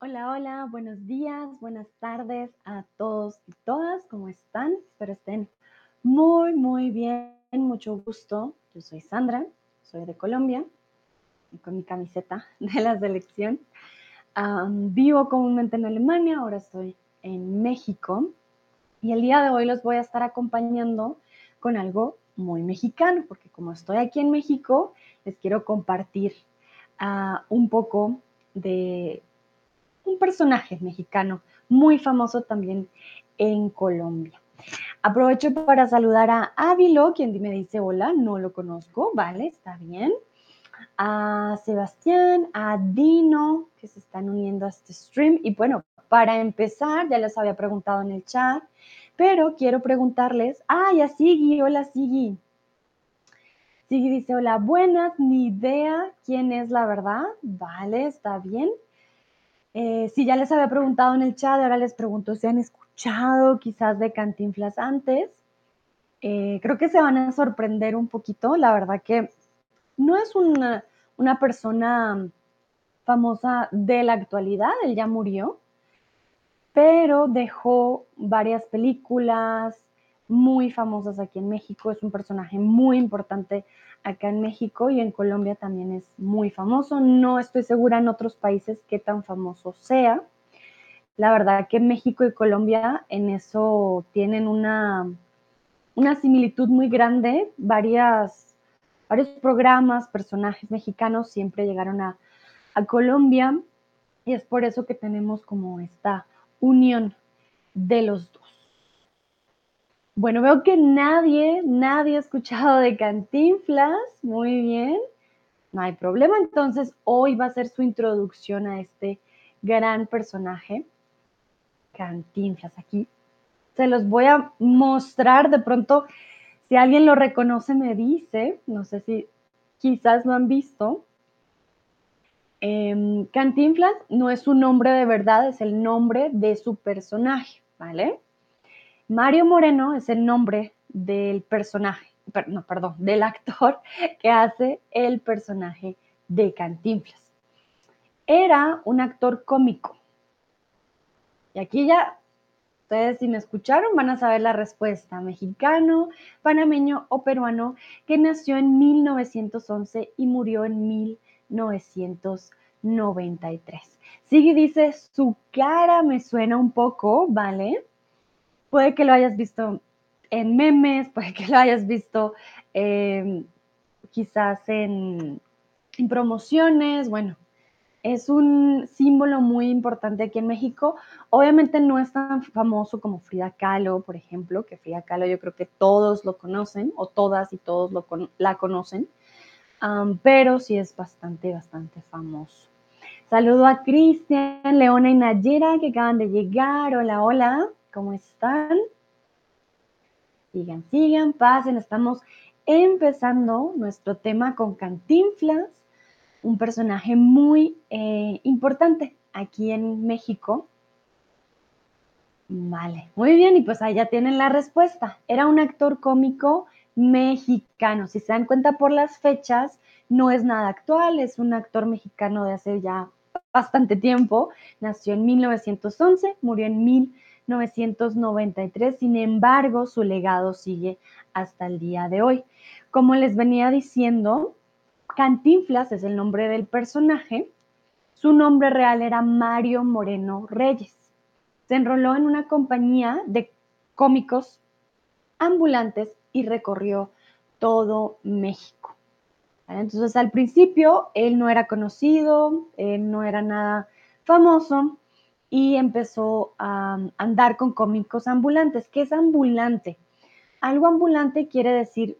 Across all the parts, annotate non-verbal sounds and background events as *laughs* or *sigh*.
Hola, hola, buenos días, buenas tardes a todos y todas, ¿cómo están? Espero estén muy, muy bien, mucho gusto. Yo soy Sandra, soy de Colombia, con mi camiseta *laughs* de la selección. vivo comúnmente en Alemania, ahora estoy en México y el día de hoy los voy a estar acompañando con algo muy mexicano, porque como estoy aquí en México, les quiero compartir ah, un poco de un personaje mexicano muy famoso también en Colombia. Aprovecho para saludar a Ávilo, quien me dice hola, no lo conozco, vale, está bien. A Sebastián, a Dino, que se están uniendo a este stream. Y bueno, para empezar, ya les había preguntado en el chat, pero quiero preguntarles, ay, a Sigi, hola Sigi. Sigi dice, hola, buenas, ni idea quién es la verdad. Vale, está bien. Eh, si ya les había preguntado en el chat, ahora les pregunto si han escuchado quizás de Cantinflas antes. Eh, creo que se van a sorprender un poquito. La verdad que no es una, una persona famosa de la actualidad, él ya murió, pero dejó varias películas muy famosas aquí en México. Es un personaje muy importante acá en México y en Colombia también es muy famoso. No estoy segura en otros países qué tan famoso sea. La verdad que México y Colombia en eso tienen una, una similitud muy grande. Varias, varios programas, personajes mexicanos siempre llegaron a, a Colombia y es por eso que tenemos como esta unión de los dos. Bueno, veo que nadie, nadie ha escuchado de Cantinflas. Muy bien. No hay problema. Entonces, hoy va a ser su introducción a este gran personaje. Cantinflas aquí. Se los voy a mostrar de pronto. Si alguien lo reconoce, me dice. No sé si quizás lo han visto. Em, Cantinflas no es su nombre de verdad, es el nombre de su personaje, ¿vale? Mario Moreno es el nombre del personaje, no, perdón, del actor *laughs* que hace el personaje de Cantinflas. Era un actor cómico. Y aquí ya, ustedes si me escucharon van a saber la respuesta. Mexicano, panameño o peruano que nació en 1911 y murió en 1993. Sigue dice, su cara me suena un poco, ¿vale? Puede que lo hayas visto en memes, *laughs* puede que lo hayas visto em, quizás en, promociones, bueno, es un símbolo muy importante aquí en México. Obviamente no es tan famoso como Frida Kahlo, por ejemplo, que Frida Kahlo yo creo que todos lo conocen, o todas y todos lo la conocen, pero sí es bastante, bastante famoso. Saludo a Cristian, Leona y Nayera que acaban de llegar. Hola, hola. ¿Cómo están? Sigan, sigan, pasen. Estamos empezando nuestro tema con Cantinflas, un personaje muy eh, importante aquí en México. Vale, muy bien, y pues ahí ya tienen la respuesta. Era un actor cómico mexicano. Si se dan cuenta por las fechas, no es nada actual, es un actor mexicano de hace ya bastante tiempo. Nació en 1911, murió en 1911. 1993, sin embargo, su legado sigue hasta el día de hoy. Como les venía diciendo, Cantinflas es el nombre del personaje. Su nombre real era Mario Moreno Reyes. Se enroló en una compañía de cómicos ambulantes y recorrió todo México. Entonces al principio él no era conocido, él no era nada famoso, y empezó a andar con cómicos ambulantes. ¿Qué es ambulante? Algo ambulante quiere decir,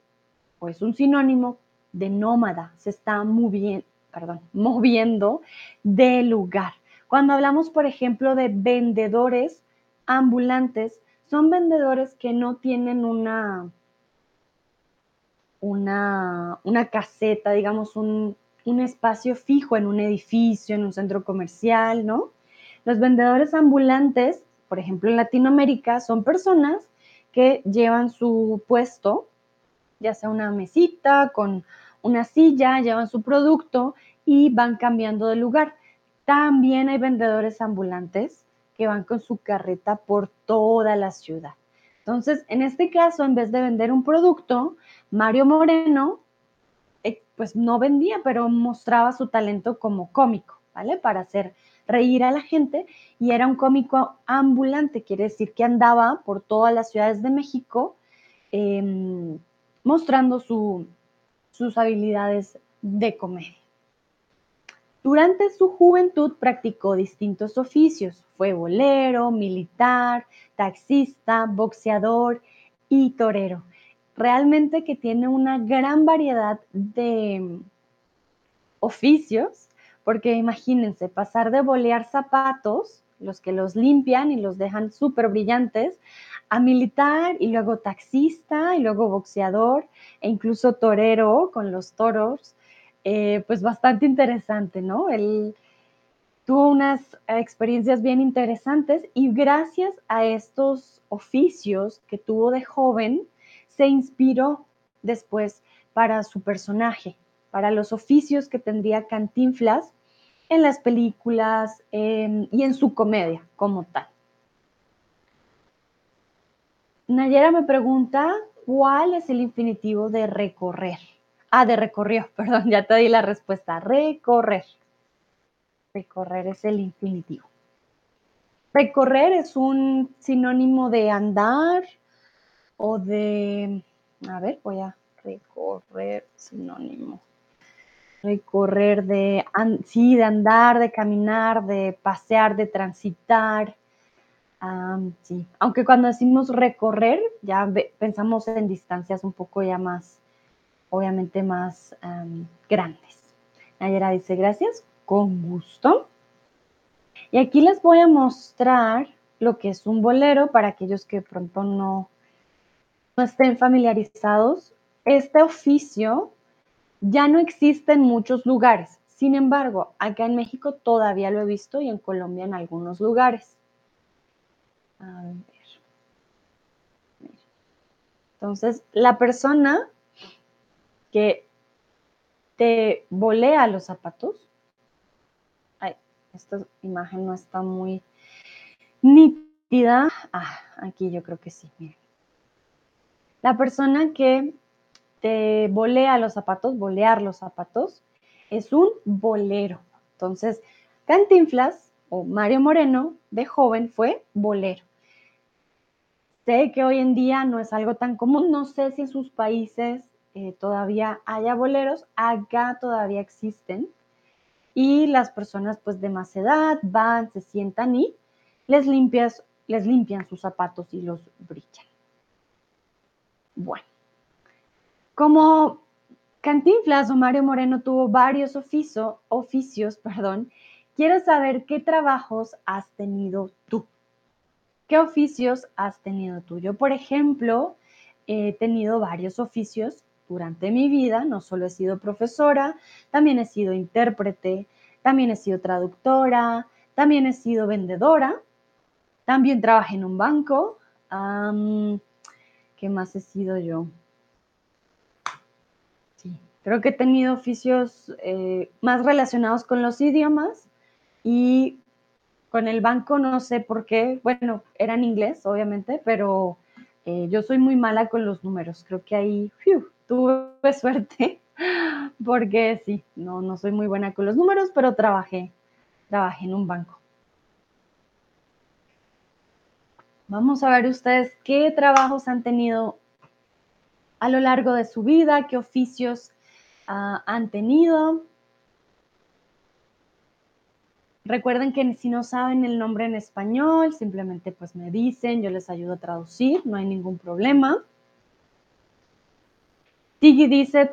pues un sinónimo de nómada, se está *laughs* moviendo de lugar. Cuando hablamos, por ejemplo, de vendedores ambulantes, son vendedores que no tienen una, una, una caseta, digamos, un, un espacio fijo en un edificio, en un centro comercial, ¿no? Los vendedores ambulantes, por ejemplo en Latinoamérica, son personas que llevan su puesto, ya sea una mesita con una silla, llevan su producto y van cambiando de lugar. También hay vendedores ambulantes que van con su carreta por toda la ciudad. Entonces, en este caso, en vez de vender un producto, Mario Moreno, eh, pues no vendía, pero mostraba su talento como cómico, ¿vale? Para hacer reír a la gente y era un cómico ambulante, quiere decir que andaba por todas las ciudades de México em, mostrando sus habilidades de comedia. Durante su juventud practicó distintos oficios. Fue bolero, militar, taxista, boxeador y torero. Realmente que tiene una gran variedad de oficios, porque imagínense, pasar de bolear zapatos, los que los limpian y los dejan súper brillantes, a militar y luego taxista y luego boxeador e incluso torero con los toros eh, pues bastante interesante, ¿no? Él tuvo unas experiencias bien interesantes y gracias a estos oficios que tuvo de joven, se inspiró después para su personaje, para los oficios que tendría Cantinflas en las películas y en su comedia como tal. Nayera me pregunta, ¿cuál es el infinitivo de recorrer? Ah, de recorrió, *laughs* perdón, ya te di la respuesta. Recorrer. Recorrer es el infinitivo. Recorrer es un sinónimo de andar o de, a ver, voy a recorrer, sinónimo. Recorrer de, sí, de andar, de caminar, de pasear, de transitar. sí, aunque cuando decimos recorrer, ya pensamos en distancias un poco ya más obviamente más grandes. Nayera dice, gracias, con gusto. Y aquí les voy a mostrar lo que es un bolero para aquellos que pronto no, no estén familiarizados. Este oficio ya no existe en muchos lugares. Sin embargo, acá en México todavía lo he visto y en Colombia en algunos lugares. A ver. Entonces, la persona que te volea los zapatos. Ay, esta imagen no está muy nítida. Ah, aquí yo creo que sí, La persona que te volea los zapatos, bolear los zapatos, es un bolero. Entonces, Cantinflas o Mario Moreno de joven fue bolero. Sé que hoy en día no es algo tan común, no sé si en sus países eh, todavía haya boleros, acá todavía existen. Y las personas pues de más edad van, se sientan y les, limpias, les limpian sus zapatos y los brillan. Bueno, como Cantinflas o Mario Moreno tuvo varios oficios, perdón, quiero saber qué trabajos has tenido tú. ¿Qué oficios has tenido tú? Yo, por ejemplo, he tenido varios oficios durante mi vida. No solo he sido profesora, también he sido intérprete, también he sido traductora, también he sido vendedora, también trabajé en un banco. ¿Qué más he sido yo? Creo que he tenido oficios eh, más relacionados con los idiomas y con el banco no sé por qué. Bueno, era inglés, obviamente, pero eh, yo soy muy mala con los números. Creo que ahí, tuve *laughs* suerte porque sí, no, no soy muy buena con los números, pero trabajé, trabajé en un banco. Vamos a ver ustedes qué trabajos han tenido a lo largo de su vida, qué oficios ah, han tenido. Recuerden que si no saben el nombre en español, simplemente pues me dicen, yo les ayudo a traducir, no hay ningún problema. Tigi dice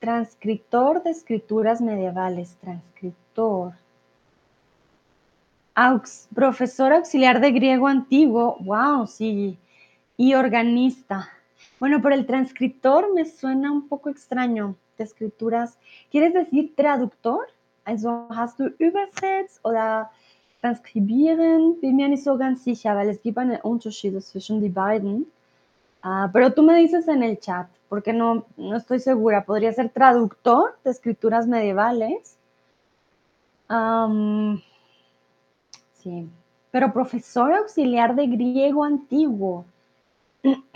transcriptor de escrituras medievales, transcriptor. profesor auxiliar de griego antiguo, wow, sí, y organista. Bueno, pero el transcriptor me suena un poco extraño escrituras. ¿Quieres decir traductor? Also hast du übersetzt oder transkribieren? Bin mir nicht so ganz sicher, weil es gibt einen Unterschied zwischen die beiden. Ah, pero tú me dices en el chat, porque no, no estoy segura. ¿Podría ser traductor de escrituras medievales? sí, pero profesor auxiliar de griego antiguo. *clears throat*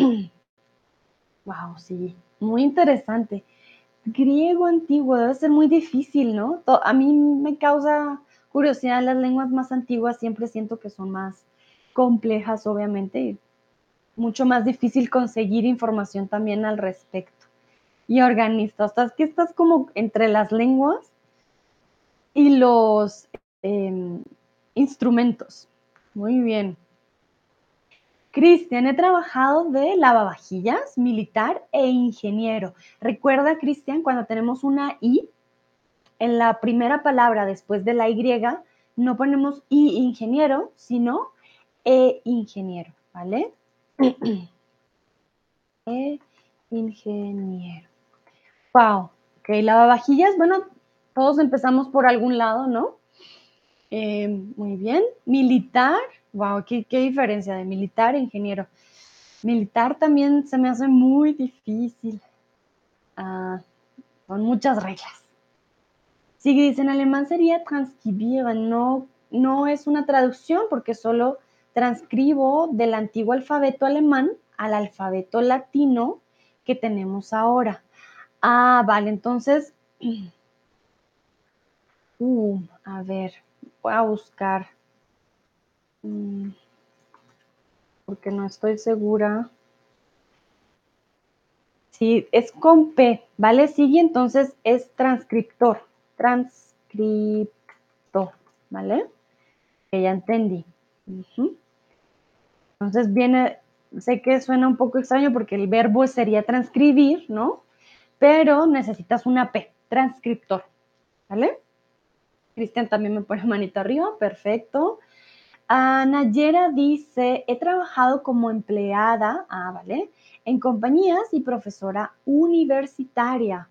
wow, sí, muy interesante. Griego antiguo debe ser muy difícil, ¿no? A mí me causa curiosidad las lenguas más antiguas, siempre siento que son más complejas, obviamente, mucho más difícil conseguir información también al respecto. Y organista, estás que estás como entre las lenguas y los em, instrumentos. Muy bien. Cristian, he trabajado de lavavajillas, militar e ingeniero. Recuerda, Cristian, cuando tenemos una I en la primera palabra después de la Y, no ponemos I ingeniero, sino E ingeniero, ¿vale? *clears throat* e ingeniero. Wow. Ok, lavavajillas, bueno, todos empezamos por algún lado, ¿no? Eh, muy bien. Militar, wow, ¿qué, diferencia de militar e ingeniero. Militar también se me hace muy difícil. Ah, con muchas reglas. Si dice en alemán sería transcribieren, no, no es una traducción porque solo transcribo del antiguo alfabeto alemán al alfabeto latino que tenemos ahora. Ah, vale, entonces, *clears throat* uh, a ver, voy a buscar, mm, porque no estoy segura. Sí, es con P, ¿vale? Sigue, entonces es transcriptor, transcriptor, ¿vale? Que ya entendí. Entonces viene, sé que suena un poco extraño porque el verbo sería transcribir, ¿no? Pero necesitas una P, transcriptor, ¿vale? Cristian también me pone *laughs* manita arriba, perfecto. Nayera dice, he trabajado como empleada, ah, ¿vale? En compañías y profesora universitaria.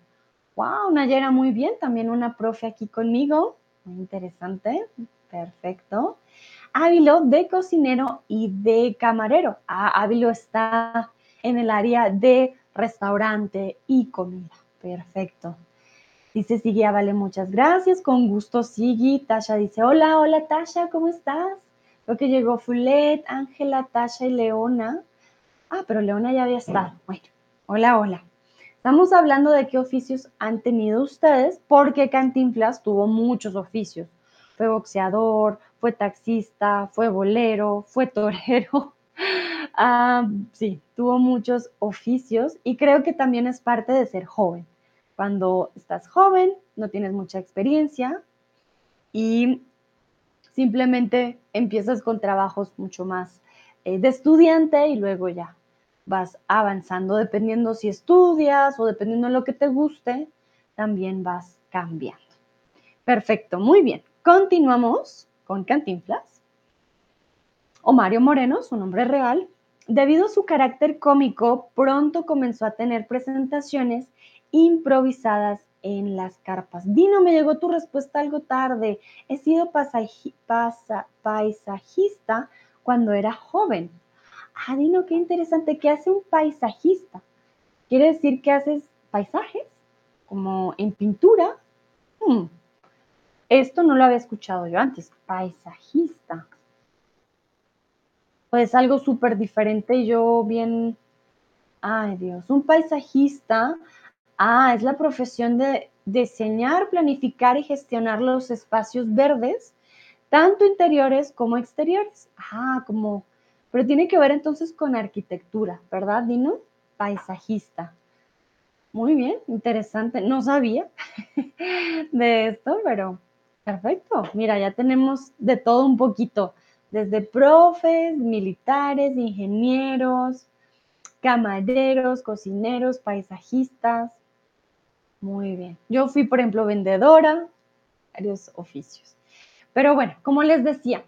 Wow, Nayera, muy bien. También una profe aquí conmigo. Muy interesante. Perfecto. Ávilo de cocinero y de camarero. Ah, Ávilo está en el área de restaurante y comida. Perfecto. Dice Sigui, vale, muchas gracias. Con gusto, Sigui. Tasha dice, hola, hola, Tasha, ¿cómo estás? Creo que llegó Fulet, Ángela, Tasha y Leona. Ah, pero Leona ya había estado. Bueno, hola, hola. Estamos hablando de qué oficios han tenido ustedes, porque Cantinflas tuvo muchos oficios. Fue boxeador, fue taxista, fue bolero, fue torero. *laughs* Ah, sí, tuvo muchos oficios y creo que también es parte de ser joven. Cuando estás joven, no tienes mucha experiencia y simplemente empiezas con trabajos mucho más eh, de estudiante y luego ya vas avanzando dependiendo si estudias o dependiendo de lo que te guste, también vas cambiando. Perfecto, muy bien. Continuamos con Cantinflas. O Mario Moreno, su nombre real, debido a su carácter cómico, pronto comenzó a tener presentaciones improvisadas en las carpas. Dino, me llegó tu respuesta algo tarde. He sido paisajista cuando era joven. Ah, Dino, qué interesante. ¿Qué hace un paisajista? ¿Quiere decir que haces paisajes? Como en pintura. Hmm. Esto no lo había escuchado yo antes. Paisajista. Pues algo súper diferente. Yo bien... Ay Dios, un paisajista Ah, es la profesión de diseñar, planificar y gestionar los espacios verdes, tanto interiores como exteriores. Ah, como, pero tiene que ver entonces con arquitectura, ¿verdad, Dino? Paisajista. Muy bien, interesante. No sabía *laughs* de esto, pero perfecto. Mira, ya tenemos de todo un poquito, desde profes, militares, ingenieros, camareros, cocineros, paisajistas, muy bien. Yo fui, por ejemplo, vendedora, varios oficios. Pero bueno, como les decía,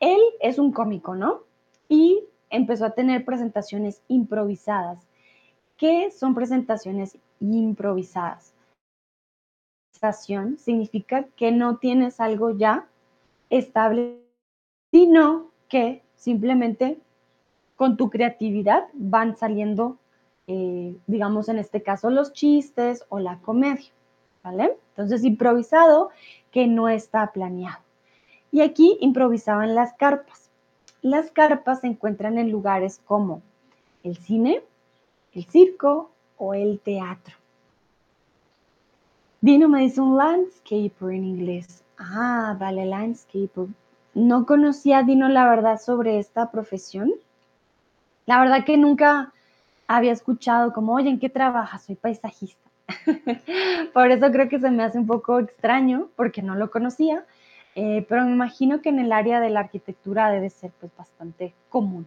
él es un cómico, ¿no? Y empezó a tener presentaciones improvisadas. ¿Qué son presentaciones improvisadas? Significa que no tienes algo ya estable, sino que simplemente con tu creatividad van saliendo eh, digamos en este caso los chistes o la comedia. ¿vale? Entonces, improvisado que no está planeado. Y aquí improvisaban las carpas. Las carpas se encuentran en lugares como el cine, el circo o el teatro. Dino me dice un landscaper en inglés. Ah, vale, landscaper. No conocía Dino la verdad sobre esta profesión. La verdad que nunca había escuchado como, oye, ¿en qué trabajas? Soy paisajista. *laughs* Por eso creo que se me hace un poco extraño porque no lo conocía, eh, pero me imagino que en el área de la arquitectura debe ser pues bastante común.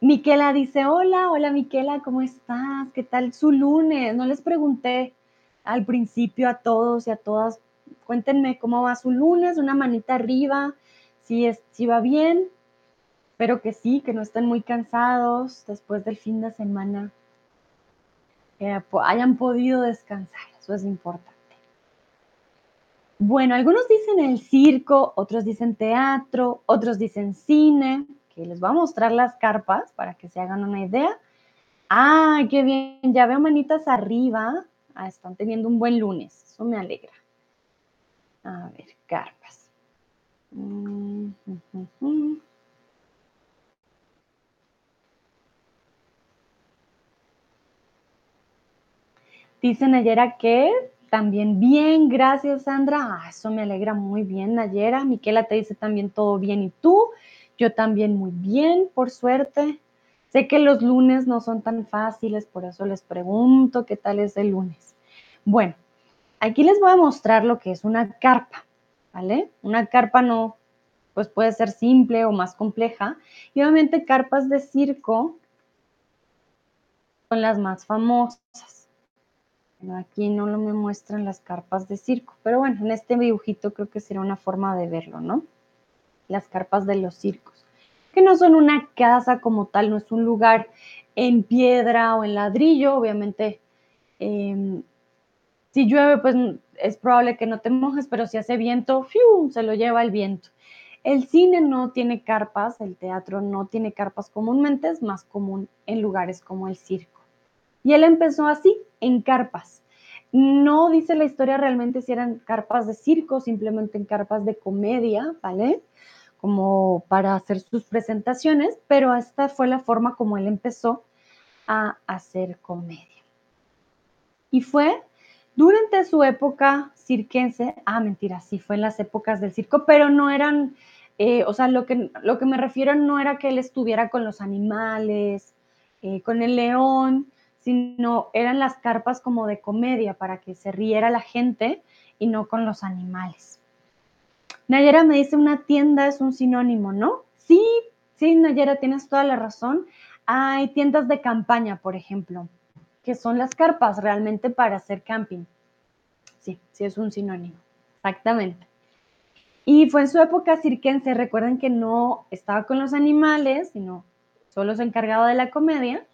Miquela dice, hola, hola Miquela, ¿cómo estás? ¿Qué tal su lunes? No les pregunté al principio a todos y a todas, cuéntenme cómo va su lunes, una manita arriba, si, es, si va bien, espero que sí, que no estén muy cansados después del fin de semana, que hayan podido descansar, eso es importante. Bueno, algunos dicen el circo, otros dicen teatro, otros dicen cine, que les voy a mostrar las carpas para que se hagan una idea. ¡Ay, qué bien! Ya veo manitas arriba. Ah, están teniendo un buen lunes, eso me alegra. A ver, carpas. Mm, Dicen ayer que también bien, gracias Sandra. Ah, eso me alegra muy bien, Nayera. Miquela te dice también todo bien. ¿Y tú? Yo también muy bien, por suerte. Sé que los lunes no son tan fáciles, por eso les pregunto qué tal es el lunes. Bueno, aquí les voy a mostrar lo que es una carpa, ¿vale? Una carpa no, pues puede ser simple o más compleja. Y obviamente carpas de circo son las más famosas aquí no lo me muestran las carpas de circo, pero bueno, en este dibujito creo que será una forma de verlo, ¿no? Las carpas de los circos, que no son una casa como tal, no es un lugar en piedra o en ladrillo, obviamente. Em, si llueve, pues es probable que no te mojes, pero si hace viento, se lo lleva el viento. El cine no tiene carpas, el teatro no tiene carpas comúnmente, es más común en lugares como el circo. Y él empezó así, en carpas. No dice la historia realmente si eran carpas de circo, simplemente en carpas de comedia, ¿vale? Como para hacer sus presentaciones, pero esta fue la forma como él empezó a hacer comedia. Y fue durante su época cirquense, ah, mentira, sí, fue en las épocas del circo, pero no eran, eh, o sea, lo que, lo que me refiero no era que él estuviera con los animales, eh, con el león, sino eran las carpas como de comedia para que se riera la gente y no con los animales. Nayera me dice una tienda es un sinónimo, ¿no? Sí, sí, Nayera, tienes toda la razón. Hay tiendas de campaña, por ejemplo, que son las carpas realmente para hacer camping. Sí, sí es un sinónimo, exactamente. Y fue en su época cirquense, recuerden que no estaba con los animales, sino solo se encargaba de la comedia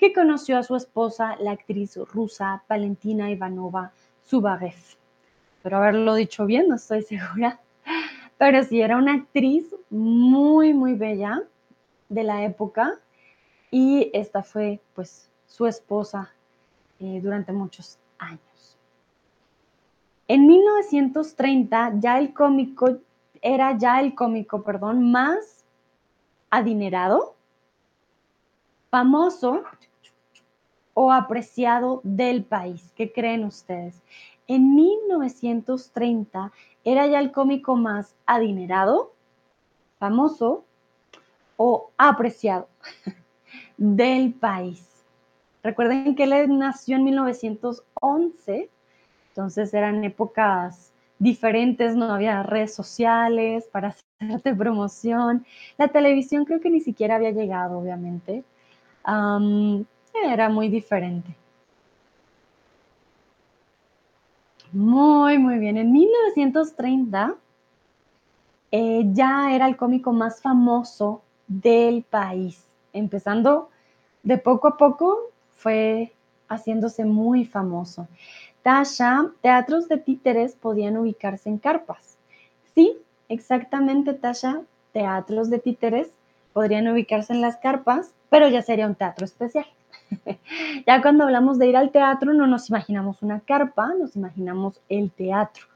que conoció a su esposa, la actriz rusa Valentina Ivanova Zubarev. Pero haberlo dicho bien, no estoy segura. Pero sí, era una actriz muy, muy bella de la época y esta fue pues su esposa eh, durante muchos años. En 1930 ya el cómico era ya el cómico, perdón, más adinerado, famoso o apreciado del país. ¿Qué creen ustedes? En 1930 era ya el cómico más adinerado, famoso o apreciado *laughs* del país. Recuerden que él nació en 1911, entonces eran épocas diferentes, no había redes sociales para hacerte promoción. La televisión creo que ni siquiera había llegado, obviamente era muy diferente. Muy, muy bien. En 1930 eh, ya era el cómico más famoso del país. Empezando de poco a poco, fue haciéndose muy famoso. Tasha, teatros de títeres podían ubicarse en carpas. Sí, exactamente, Tasha, teatros de títeres podrían ubicarse en las carpas, pero ya sería un teatro especial. *laughs* ya cuando hablamos de ir al teatro no nos imaginamos una carpa, nos imaginamos el teatro,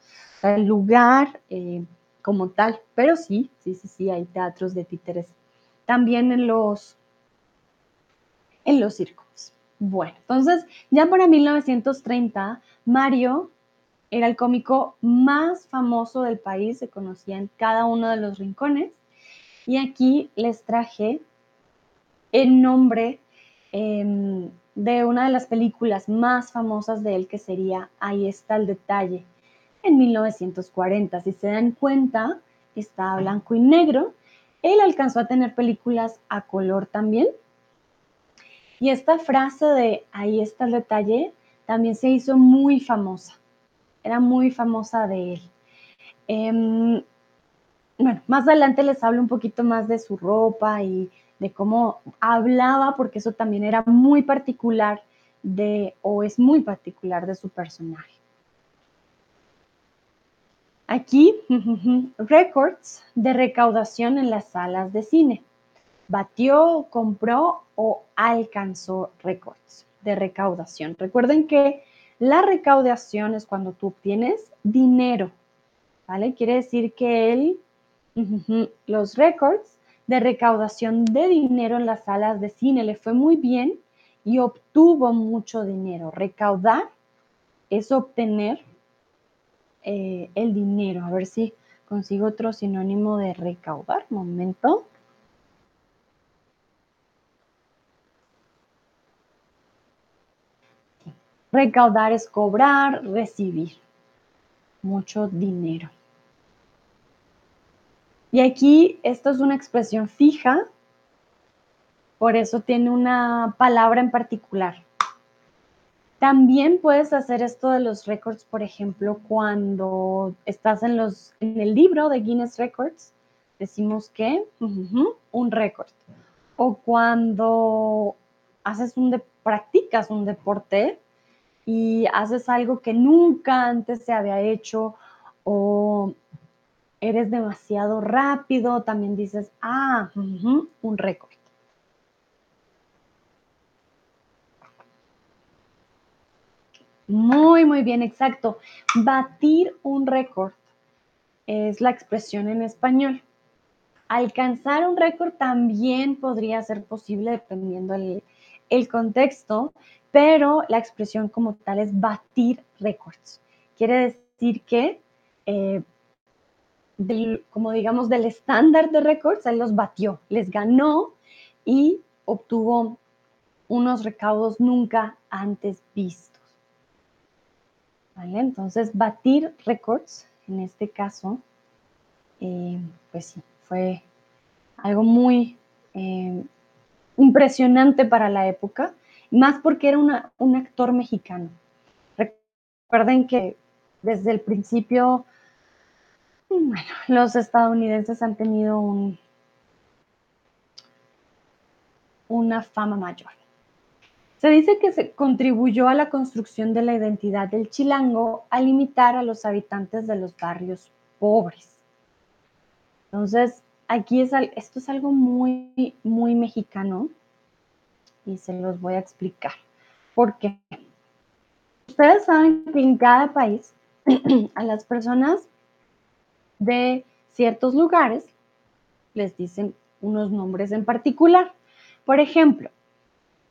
el lugar eh, como tal, pero sí, sí, sí, sí, hay teatros de títeres también en los, en los circos. Bueno, entonces ya para 1930, Mario era el cómico más famoso del país, se conocía en cada uno de los rincones. Y aquí les traje el nombre em, de una de las películas más famosas de él, que sería Ahí está el detalle, en 1940. Si se dan cuenta, está blanco y negro. Él alcanzó a tener películas a color también. Y esta frase de Ahí está el detalle también se hizo muy famosa era muy famosa de él. Em, bueno, más adelante les hablo un poquito más de su ropa y de cómo hablaba, porque eso también era muy particular de, o es muy particular de su personaje. Aquí, *laughs* récords de recaudación en las salas de cine. Batió, compró o alcanzó récords de recaudación. Recuerden que la recaudación es cuando tú obtienes dinero, ¿vale? Quiere decir que él, *laughs* los récords de recaudación de dinero en las salas de cine le fue muy bien y obtuvo mucho dinero. Recaudar es obtener eh, el dinero. A ver si consigo otro sinónimo de recaudar. Momento. Recaudar es cobrar, recibir mucho dinero. Y aquí esto es una expresión fija, por eso tiene una palabra en particular. También puedes hacer esto de los récords, por ejemplo, cuando estás en, los, en el libro de Guinness Records, decimos que un récord. O cuando haces un practicas un deporte, y haces algo que nunca antes se había hecho o eres demasiado rápido, también dices, ah, un récord. Muy, muy bien, exacto. Batir un récord es la expresión en español. Alcanzar un récord también podría ser posible dependiendo el, el contexto, pero la expresión como tal es batir récords. Quiere decir que, eh, como digamos, del estándar de récords, él los batió, les ganó y obtuvo unos recaudos nunca antes vistos. ¿Vale? Entonces, batir récords, en este caso, eh, pues sí, fue algo muy eh, impresionante para la época más porque era un actor mexicano. Recuerden que desde el principio, bueno, los estadounidenses han tenido un, una fama mayor. Se dice que se contribuyó a la construcción de la identidad del chilango al limitar a los habitantes de los barrios pobres. Entonces, aquí es, esto es algo muy, muy mexicano y se los voy a explicar. ¿Por qué? Ustedes saben que en cada país *clears throat* a las personas de ciertos lugares les dicen unos nombres en particular. Por ejemplo,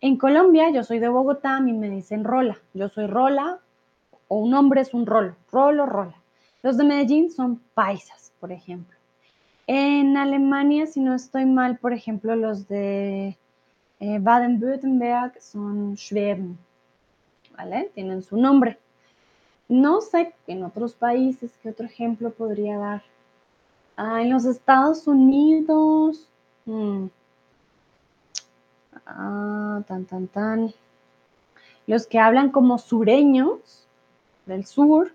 en Colombia, yo soy de Bogotá, a mí me dicen Rola. Yo soy Rola, o un nombre es un Rolo, Rolo, Rola. Los de Medellín son paisas, por ejemplo. En Alemania, si no estoy mal, por ejemplo, los de eh, Baden-Württemberg son Schweben, ¿vale? Tienen su nombre. No sé en otros países qué otro ejemplo podría dar. Ah, en los Estados Unidos. Hmm. Ah, tan, tan, tan. Los que hablan como sureños del sur,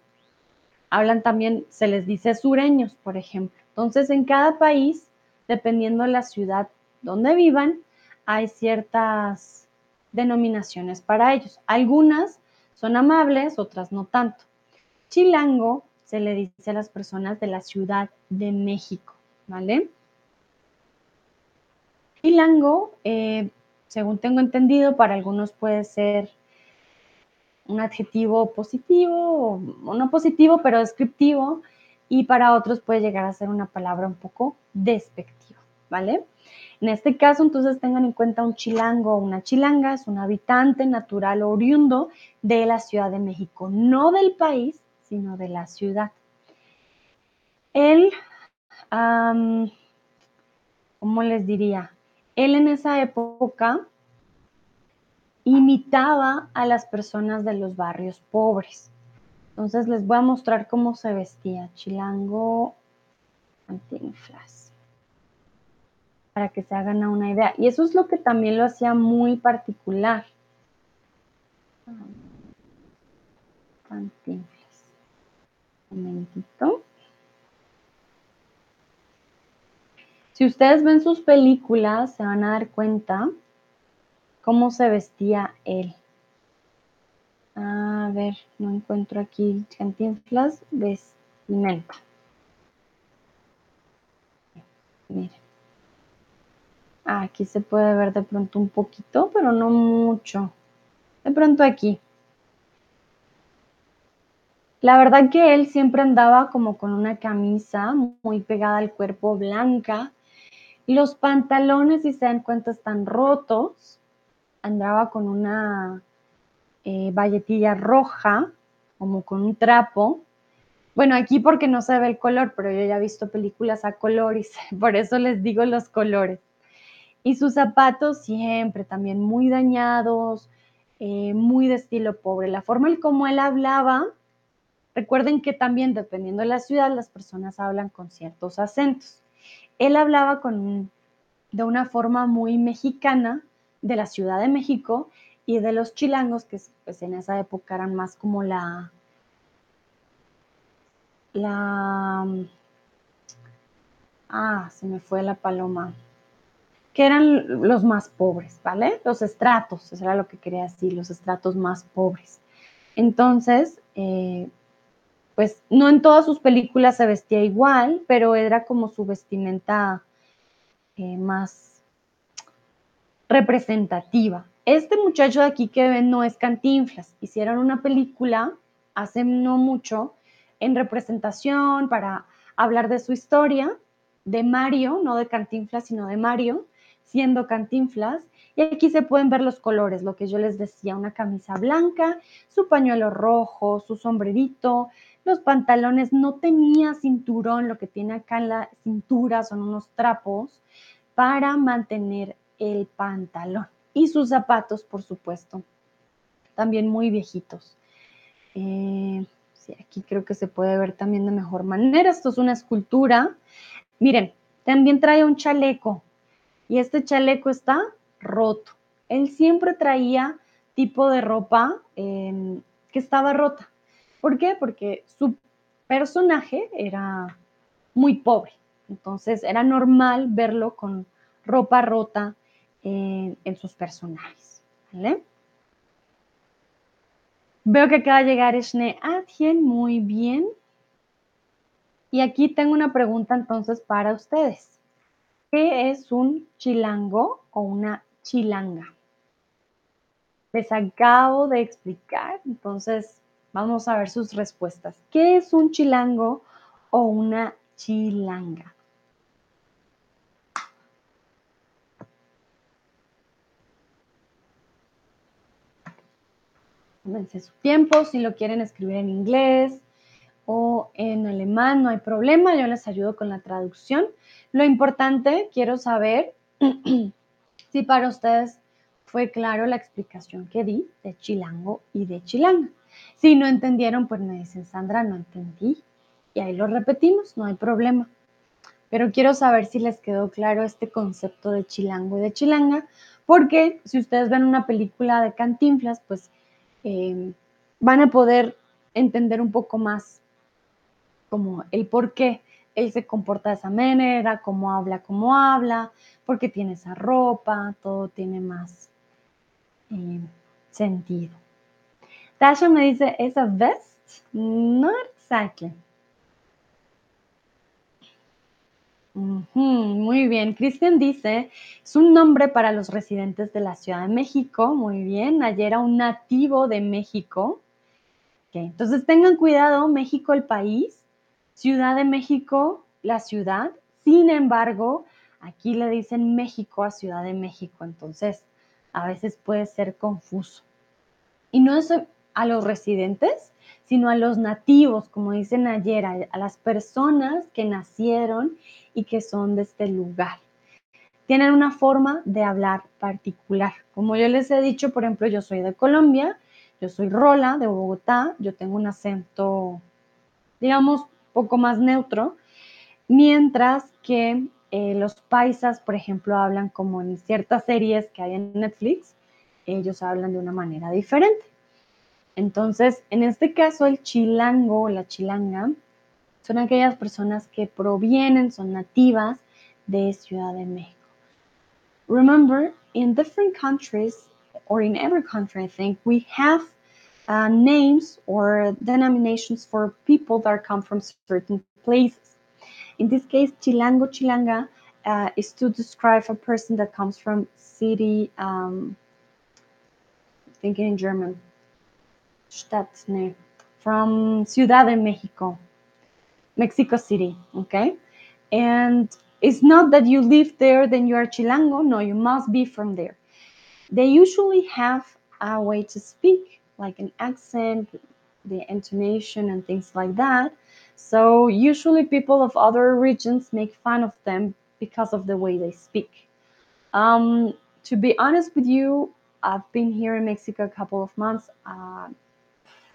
hablan también, se les dice sureños, por ejemplo. Entonces, en cada país, dependiendo de la ciudad donde vivan, hay ciertas denominaciones para ellos. Algunas son amables, otras no tanto. Chilango se le dice a las personas de la Ciudad de México, ¿vale? Chilango, eh, según tengo entendido, para algunos puede ser un adjetivo positivo o no positivo, pero descriptivo, y para otros puede llegar a ser una palabra un poco despectiva, ¿vale? En este caso, entonces tengan en cuenta un chilango o una chilanga, es un habitante natural oriundo de la Ciudad de México, no del país, sino de la ciudad. Él, ¿cómo les diría? Él en esa época imitaba a las personas de los barrios pobres. Entonces les voy a mostrar cómo se vestía. Chilango Cantinflas. Para que se hagan una idea. Y eso es lo que también lo hacía muy particular. Cantinflas. Un momentito. Si ustedes ven sus películas, se van a dar cuenta cómo se vestía él. A ver, no encuentro aquí Cantinflas vestimenta. Miren. Aquí se puede ver de pronto un poquito, pero no mucho. De pronto aquí. La verdad que él siempre andaba como con una camisa muy pegada al cuerpo blanca. Los pantalones, si se dan cuenta, están rotos. Andaba con una eh, valletilla roja, como con un trapo. Bueno, aquí porque no se ve el color, pero yo ya he visto películas a colores, *laughs* por eso les digo los colores. Y sus zapatos siempre también muy dañados, eh, muy de estilo pobre. La forma en cómo él hablaba, recuerden que también dependiendo de la ciudad, las personas hablan con ciertos acentos. Él hablaba con, de una forma muy mexicana de la Ciudad de México y de los chilangos, que pues, en esa época eran más como la, la, ah, se me fue la paloma, que eran los más pobres, ¿vale? Los estratos, eso era lo que quería decir, los estratos más pobres. Entonces, eh, pues no en todas sus películas se vestía igual, pero era como su vestimenta eh, más representativa. Este muchacho de aquí que ven no es Cantinflas. Hicieron una película hace no mucho en representación para hablar de su historia, de Mario, no de Cantinflas, sino de Mario, siendo Cantinflas. Y aquí se pueden ver los colores, lo que yo les decía, una camisa blanca, su pañuelo rojo, su sombrerito, los pantalones, no tenía cinturón, lo que tiene acá en la cintura son unos trapos para mantener el pantalón y sus zapatos, por supuesto, también muy viejitos. Eh, sí, aquí creo que se puede ver también de mejor manera. Esto es una escultura. Miren, también trae un chaleco y este chaleco está roto. Él siempre traía tipo de ropa em, que estaba rota. ¿Por qué? Porque su personaje era muy pobre. Entonces era normal verlo con ropa rota, en, sus personajes. Veo que acaba de llegar Shne Adjen, muy bien. Y aquí tengo una pregunta entonces para ustedes. ¿Qué es un chilango o una chilanga? Les acabo de explicar, entonces vamos a ver sus respuestas. ¿Qué es un chilango o una chilanga? tómense su tiempo, si lo quieren escribir en inglés o en alemán, no hay problema, yo les ayudo con la traducción. Lo importante, quiero saber *clears throat* si para ustedes fue claro la explicación que di de chilango y de chilanga. Si no entendieron, pues me dicen, Sandra, no entendí. Y ahí lo repetimos, no hay problema. Pero quiero saber si les quedó claro este concepto de chilango y de chilanga, porque si ustedes ven una película de cantinflas, pues Em, van a poder entender un poco más como el por qué él se comporta de esa manera, cómo habla, cómo habla, por qué tiene esa ropa, todo tiene más em, sentido. Tasha me dice, ¿es a vest? Not exactly. muy bien. Cristian dice, es un nombre para los residentes de la Ciudad de México. Muy bien. Ayer era un nativo de México. Entonces tengan cuidado, México el país, Ciudad de México la ciudad. Sin embargo, aquí le dicen México a Ciudad de México. Entonces, a veces puede ser confuso. Y no es a los residentes, sino a los nativos, como dicen ayer, a, las personas que nacieron y que son de este lugar. Tienen una forma de hablar particular. Como yo les he dicho, por ejemplo, yo soy de Colombia, yo soy Rola de Bogotá, yo tengo un acento, digamos, poco más neutro, mientras que eh, los paisas, por ejemplo, hablan como en ciertas series que hay en Netflix, ellos hablan de una manera diferente. Entonces, en este caso, el chilango o la chilanga son aquellas personas que provienen, son nativas de Ciudad de México. Remember, in different countries, or in every country, I think, we have uh, names or denominations for people that come from certain places. In this case, chilango, chilanga uh, is to describe a person that comes from city, um, thinking in German, Stadtnähe, from Ciudad de Mexico, Mexico City, okay? And it's not that you live there, then you are Chilango. No, you must be from there. They usually have a way to speak, like an accent, the intonation, and things like that. So, usually, people of other regions make fun of them because of the way they speak. Um, to be honest with you, I've been here in Mexico a couple of months. Uh,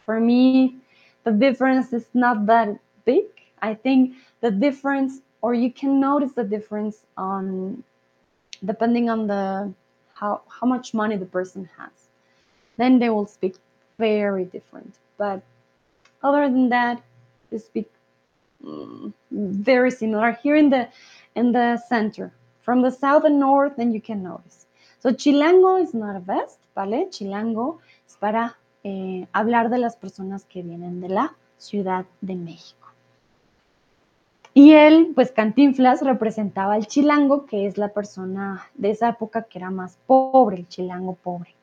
for me, the difference is not that big. I think the difference, or you can notice the difference on depending on the how how much money the person has. Then they will speak very different. But other than that, they speak mm, very similar. Here in the in the center, from the south and north, then you can notice. So chilango is not a vest, ¿vale? Chilango es para eh, hablar de las personas que vienen de la Ciudad de México. Y él, pues Cantinflas representaba al chilango, que es la persona de esa época que era más pobre, el chilango pobre.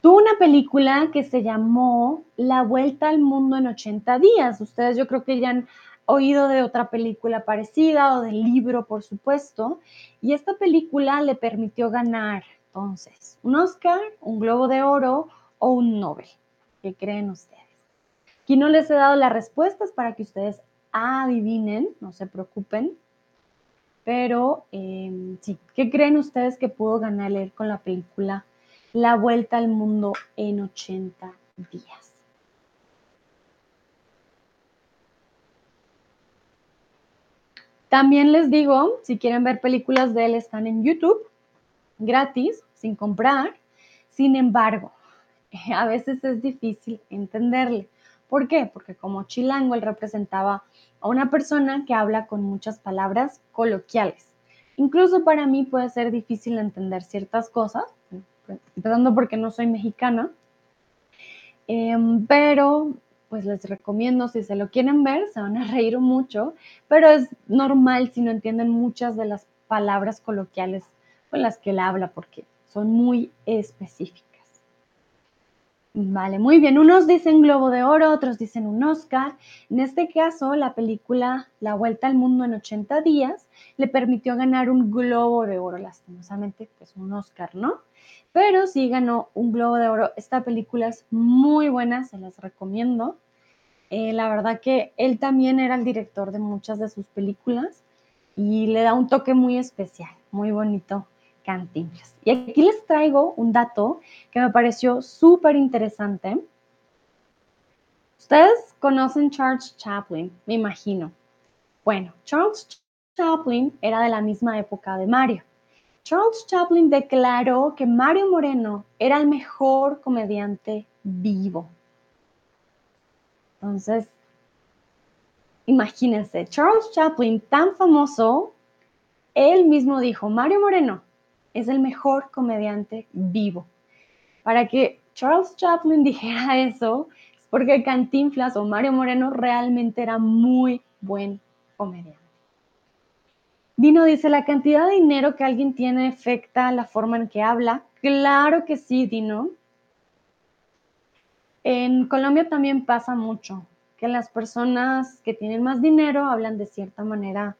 Tuvo una película que se llamó La Vuelta al Mundo en 80 días. Ustedes yo creo que ya han oído de otra película parecida o del libro, por supuesto. Y esta película le permitió ganar entonces, un Oscar, un Globo de Oro o un Nobel. ¿Qué creen ustedes? Aquí no les he dado las respuestas para que ustedes adivinen, no se preocupen. Pero em, sí, ¿qué creen ustedes que pudo ganar él con la película La Vuelta al Mundo en 80 días? También les digo, si quieren ver películas de él, están en YouTube gratis, sin comprar. Sin embargo, *laughs* a veces es difícil entenderle. ¿Por qué? Porque como chilango él representaba a una persona que habla con muchas palabras coloquiales. Incluso para mí puede ser difícil entender ciertas cosas, empezando porque no soy mexicana, em, pero pues les recomiendo, si se lo quieren ver, se van a *laughs* reír mucho, pero es normal si no entienden muchas de las palabras coloquiales las que él habla porque son muy específicas. Vale, muy bien. Unos dicen Globo de Oro, otros dicen un Oscar. En este caso, la película La Vuelta al Mundo en 80 días le permitió ganar un Globo de Oro, lastimosamente, pues un Oscar, ¿no? Pero sí ganó un Globo de Oro. Esta película es muy buena, se las recomiendo. Eh, la verdad que él también era el director de muchas de sus películas y le da un toque muy especial, muy bonito Cantinflas. Y aquí les traigo un dato que me pareció súper interesante. Ustedes conocen Charles Chaplin, me imagino. Bueno, Charles Chaplin era de la misma época de Mario. Charles Chaplin declaró que Mario Moreno era el mejor comediante vivo. Entonces, imagínense, Charles Chaplin tan famoso, él mismo dijo, Mario Moreno es el mejor comediante vivo. Para que Charles Chaplin *laughs* dijera eso, es porque Cantinflas o Mario Moreno realmente era muy buen comediante. Dino dice, ¿la cantidad de dinero que alguien tiene afecta la forma en que habla? Claro que sí, Dino. En Colombia también pasa mucho que las personas que tienen más dinero hablan de cierta manera,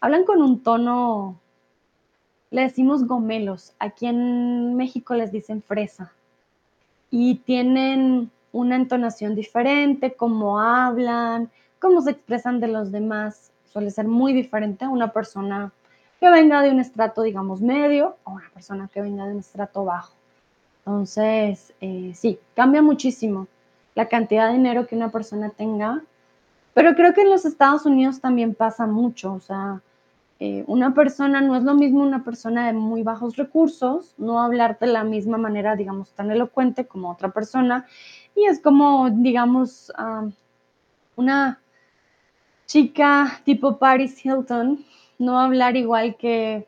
hablan con un tono, le decimos gomelos, aquí en México les dicen fresa, y tienen una entonación diferente, cómo hablan, cómo se expresan de los demás, suele ser muy diferente a una persona que venga de un estrato, digamos, medio o una persona que venga de un estrato bajo. Entonces, eh, sí, cambia muchísimo la cantidad de dinero que una persona tenga, pero creo que en los Estados Unidos también pasa mucho, o sea, eh, una persona no es lo mismo una persona de muy bajos recursos, no hablar de la misma manera, digamos, tan elocuente como otra persona, y es como, digamos, una chica tipo Paris Hilton, no hablar igual que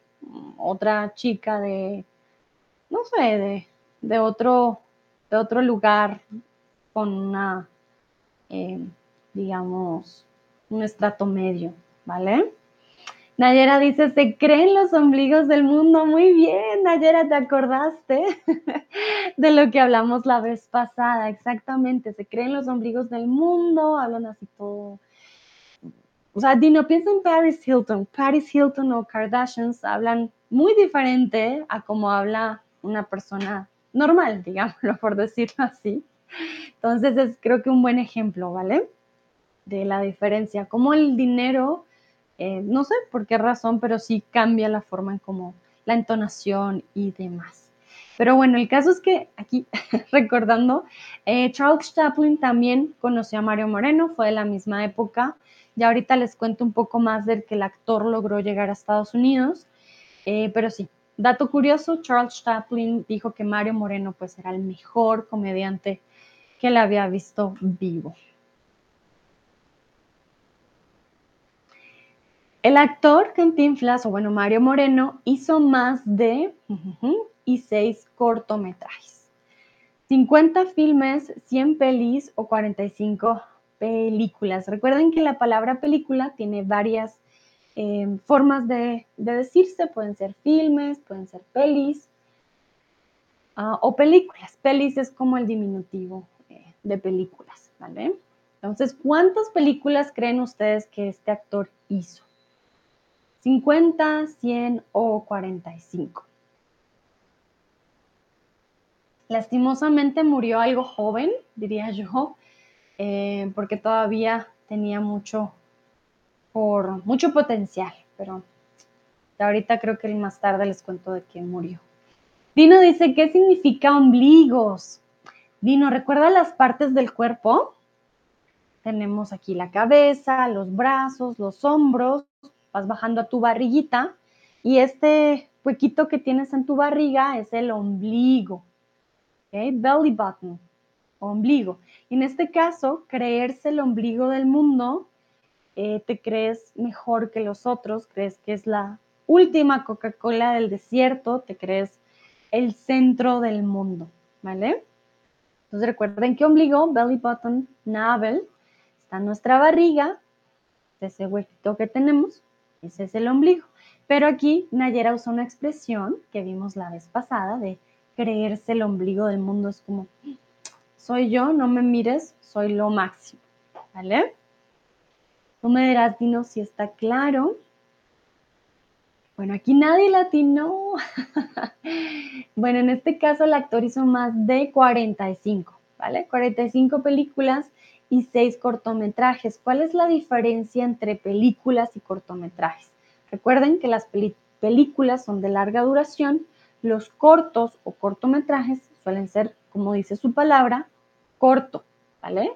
otra chica de, no sé, de, de otro, de otro lugar con una, eh, digamos, un estrato medio, ¿vale? Nayera dice, se creen los ombligos del mundo. Muy bien, Nayera, ¿te acordaste *laughs* de lo que hablamos la vez pasada? Exactamente, se creen los ombligos del mundo, hablan así todo. O sea, Dino, piensa en Paris Hilton. Paris Hilton o Kardashians hablan muy diferente a como habla una persona normal, *laughs* digámoslo por decirlo así. Entonces es creo que un buen ejemplo, ¿vale? De la diferencia, como el dinero, eh, no sé por qué razón, pero sí cambia la forma en cómo la entonación y demás. Pero bueno, el caso es que aquí, *laughs* recordando, eh, Charles Chaplin también conoció a Mario Moreno, fue de la misma época. Ya ahorita les cuento un poco más del que el actor logró llegar a Estados Unidos, eh, pero sí, dato curioso, Charles Chaplin dijo que Mario Moreno pues era el mejor comediante que la había visto vivo. El actor Cantinflas, o bueno, Mario Moreno, hizo más de y seis cortometrajes. 50 filmes, 100 pelis o 45 películas. Recuerden que la palabra película tiene varias eh, formas de, decirse. Pueden ser filmes, pueden ser pelis ah, o películas. Pelis es como el diminutivo de películas, ¿vale? Entonces, ¿cuántas películas creen ustedes que este actor hizo? ¿50, 100 o 45? Lastimosamente murió algo joven, diría yo, eh, porque todavía tenía mucho, por, mucho potencial, pero ahorita creo que más tarde les cuento de quién murió. Dino dice, ¿qué significa ombligos? Dino, ¿recuerda las partes del cuerpo? Tenemos aquí la cabeza, los brazos, los hombros, vas bajando a tu barriguita y este huequito que tienes en tu barriga es el ombligo, belly button, ombligo. Y en este caso, creerse el ombligo del mundo, eh, te crees mejor que los otros, crees que es la última Coca-Cola del desierto, te crees el centro del mundo, ¿vale? Entonces recuerden que ombligo, belly button, navel, está nuestra barriga, ese huequito que tenemos, ese es el ombligo. Pero aquí Nayera usó una expresión que vimos la vez pasada de creerse el ombligo del mundo. Es como, soy yo, no me mires, soy lo máximo. ¿Vale? Tú me dirás, Dino, si está claro. Bueno, aquí nadie latino. *laughs* bueno, en este caso el actor hizo más de 45, ¿vale? 45 películas y 6 cortometrajes. ¿Cuál es la diferencia entre películas y cortometrajes? Recuerden que las películas son de larga duración, los cortos o cortometrajes suelen ser, como dice su palabra, corto, ¿vale?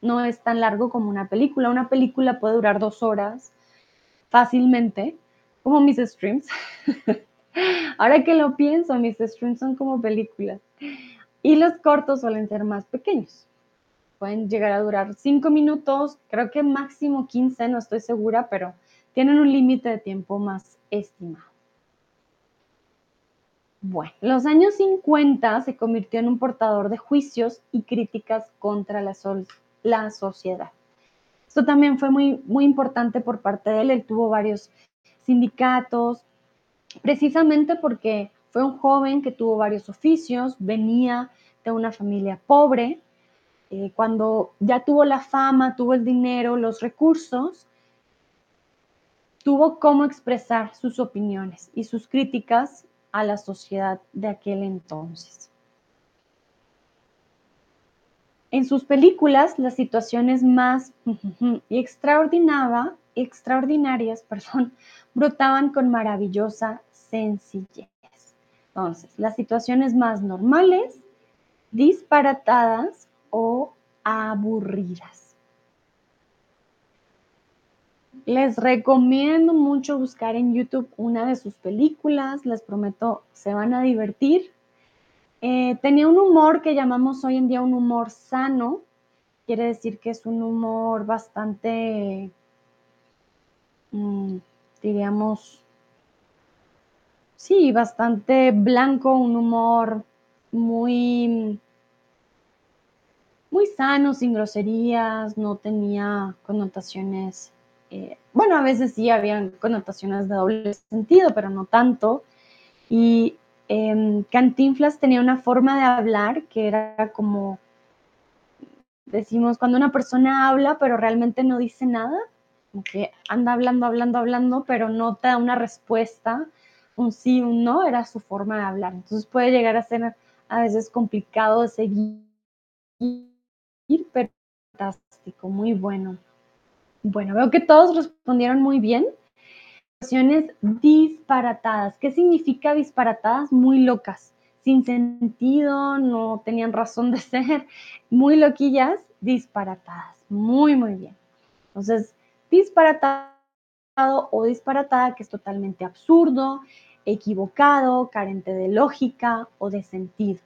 No es tan largo como una película. Una película puede durar dos horas fácilmente, como mis streams. *laughs* Ahora que lo pienso, mis streams son como películas. Y los cortos suelen ser más pequeños. Pueden llegar a durar 5 minutos, creo que máximo 15, no estoy segura, pero tienen un límite de tiempo más estimado. Bueno, los años 50 se convirtió en un portador de juicios y críticas contra la, la sociedad. Esto también fue muy, muy importante por parte de él. Él tuvo varios sindicatos, precisamente porque fue un joven que tuvo varios oficios, venía de una familia pobre. Eh, cuando ya tuvo la fama, tuvo el dinero, los recursos, tuvo cómo expresar sus opiniones y sus críticas a la sociedad de aquel entonces. En sus películas, las situaciones más y extraordinarias *laughs* perdón, brotaban con maravillosa sencillez. Entonces, las situaciones más normales, disparatadas o aburridas. Les recomiendo mucho buscar en YouTube una de sus películas, les prometo, se van a divertir. Eh, tenía un humor que llamamos hoy en día un humor sano, quiere decir que es un humor bastante, mm, diríamos, sí, bastante blanco, un humor muy, muy sano, sin groserías, no tenía connotaciones, eh, bueno, a veces sí habían connotaciones de doble sentido, pero no tanto. Y eh, Cantinflas tenía una forma de hablar que era como, decimos, cuando una persona habla, pero realmente no dice nada, como que anda hablando, hablando, hablando, pero no te da una respuesta un sí, un no, era su forma de hablar. Entonces puede llegar a ser a veces complicado de seguir, pero fantástico, muy bueno. Bueno, veo que todos respondieron muy bien. Disparatadas. ¿Qué significa disparatadas? Muy locas, sin sentido, no tenían razón de ser, muy loquillas, disparatadas. Muy, muy bien. Entonces, disparatado o disparatada, que es totalmente absurdo, equivocado, carente de lógica o de sentido.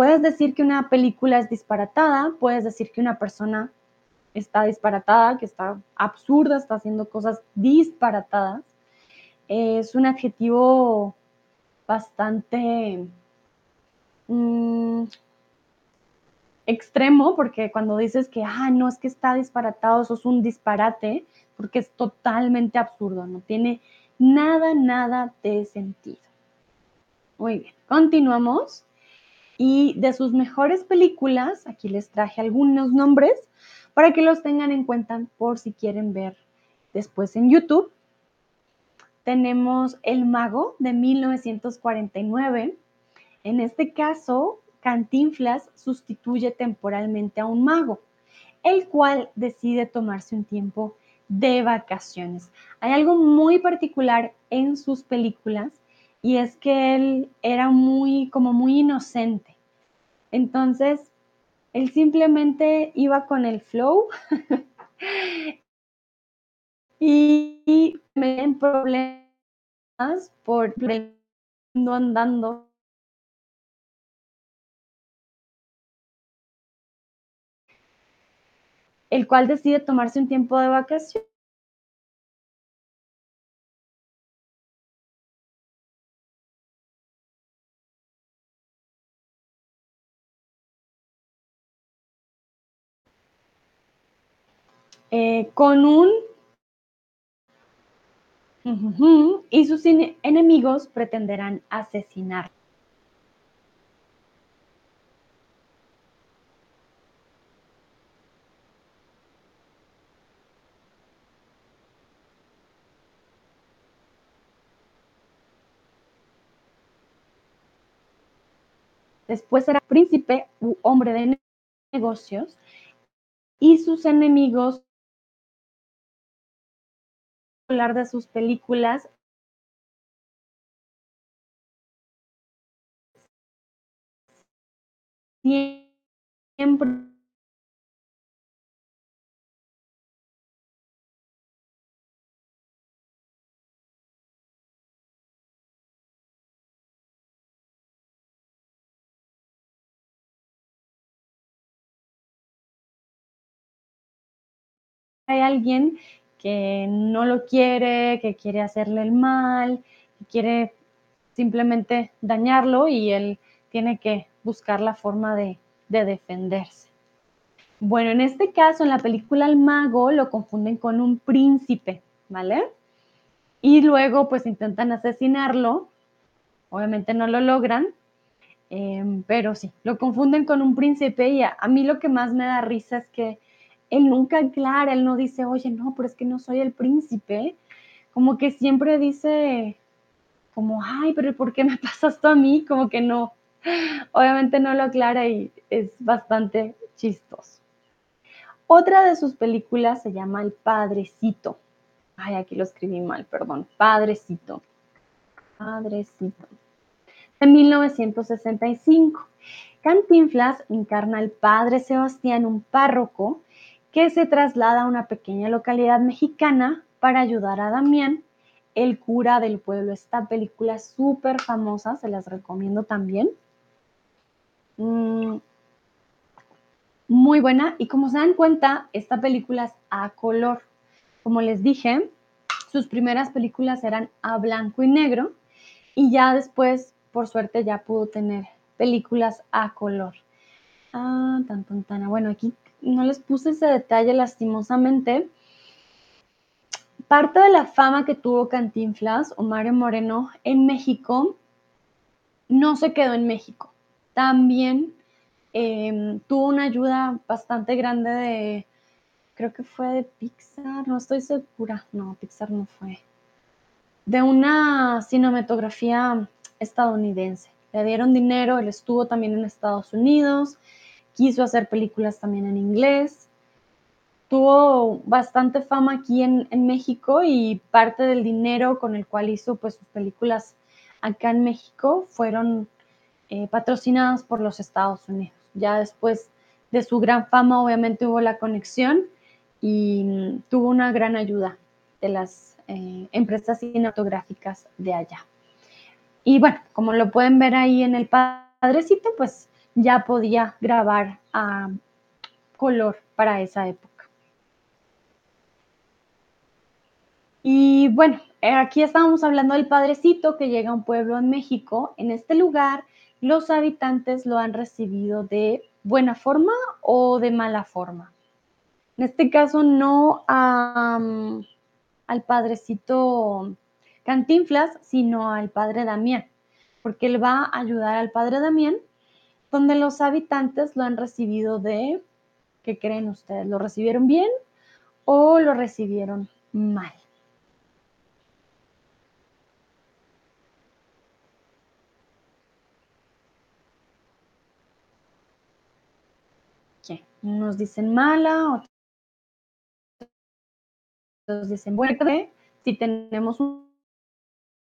Puedes decir que una película es disparatada, puedes decir que una persona está disparatada, que está absurda, está haciendo cosas disparatadas. Es un adjetivo bastante mm, extremo, porque cuando dices que, ah, no es que está disparatado, eso es un disparate, porque es totalmente absurdo, no tiene nada, nada de sentido. Muy bien, continuamos. Y de sus mejores películas, aquí les traje algunos nombres para que los tengan en cuenta por si quieren ver después en YouTube. Tenemos El Mago de 1949. En este caso, Cantinflas sustituye temporalmente a un mago, el cual decide tomarse un tiempo de vacaciones. Hay algo muy particular en sus películas y es que él era muy, como muy inocente. Entonces, él simplemente iba con el flow *laughs* y me en problemas por andando el cual decide tomarse un tiempo de vacación. Eh, con un y sus enemigos pretenderán asesinar. Después será príncipe u hombre de negocios y sus enemigos hablar de sus películas. Hay alguien que no lo quiere, que quiere hacerle el mal, que quiere simplemente dañarlo y él tiene que buscar la forma de, defenderse. Bueno, en este caso, en la película El Mago lo confunden con un príncipe, ¿vale? Y luego pues intentan asesinarlo, obviamente no lo logran, em, pero sí, lo confunden con un príncipe y a, mí lo que más me da risa es que él nunca aclara, él no dice, oye, no, pero es que no soy el príncipe, como que siempre dice, como, ay, pero ¿por qué me *laughs* pasas esto a mí? Como que no, obviamente no lo aclara y es bastante chistoso. Otra de sus películas se llama El Padrecito. Ay, aquí lo escribí mal, perdón. Padrecito. Padrecito. De 1965. Cantinflas encarna al padre Sebastián, un párroco que se traslada a una pequeña localidad mexicana para ayudar a Damián, el cura del pueblo. Esta película es súper famosa, se las recomiendo también. Mm, muy buena y como se dan cuenta, esta película es a color. Como les dije, sus primeras películas eran a blanco y negro y ya después, por suerte, ya pudo tener películas a color. Ah, tan, tan, tan. Bueno, aquí no les puse ese detalle lastimosamente. Parte de la fama que tuvo Cantinflas o Mario Moreno en México no se quedó en México. También eh, tuvo una ayuda bastante grande de creo que fue de Pixar, no estoy segura, no, Pixar no fue, de una cinematografía estadounidense. Le dieron dinero, él estuvo también en Estados Unidos, quiso hacer películas también en inglés, tuvo bastante fama aquí en, en, México y parte del dinero con el cual hizo pues sus películas acá en México fueron eh, patrocinadas por los Estados Unidos. Ya después de su gran fama obviamente hubo la conexión y tuvo una gran ayuda de las eh, empresas cinematográficas de allá. Y bueno, como lo pueden ver ahí en el padrecito, pues ya podía grabar a color para esa época. Y bueno, eh, aquí estábamos hablando del padrecito que llega a un pueblo en México. En este lugar, los habitantes lo han recibido de buena forma o de mala forma. En este caso, no al padrecito Cantinflas, sino al padre Damián, porque él va a ayudar al padre Damián, donde los habitantes lo han recibido de, ¿qué creen ustedes? ¿Lo recibieron bien o lo recibieron mal? Unos dicen mala, dicen, bueno, si tenemos un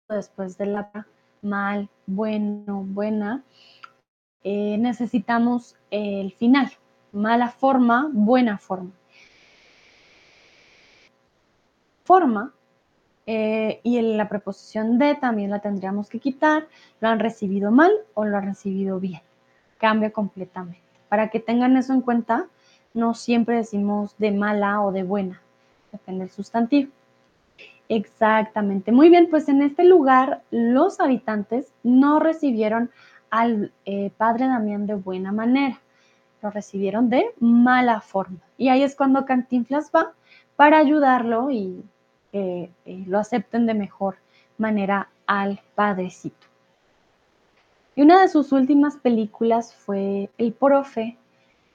después de la mal, bueno, buena, eh, necesitamos el final, mala forma, buena forma. Forma, eh, y en la preposición de también la tendríamos que quitar, lo han recibido mal o lo han recibido bien, cambia completamente. Para que tengan eso en cuenta, no siempre decimos de mala o de buena, depende del sustantivo. Exactamente. Muy bien, pues en este lugar los habitantes no recibieron al eh, padre Damián de buena manera, lo recibieron de mala forma. Y ahí es cuando Cantinflas va para ayudarlo y eh, lo acepten de mejor manera al padrecito. Y una de sus últimas películas fue El Profe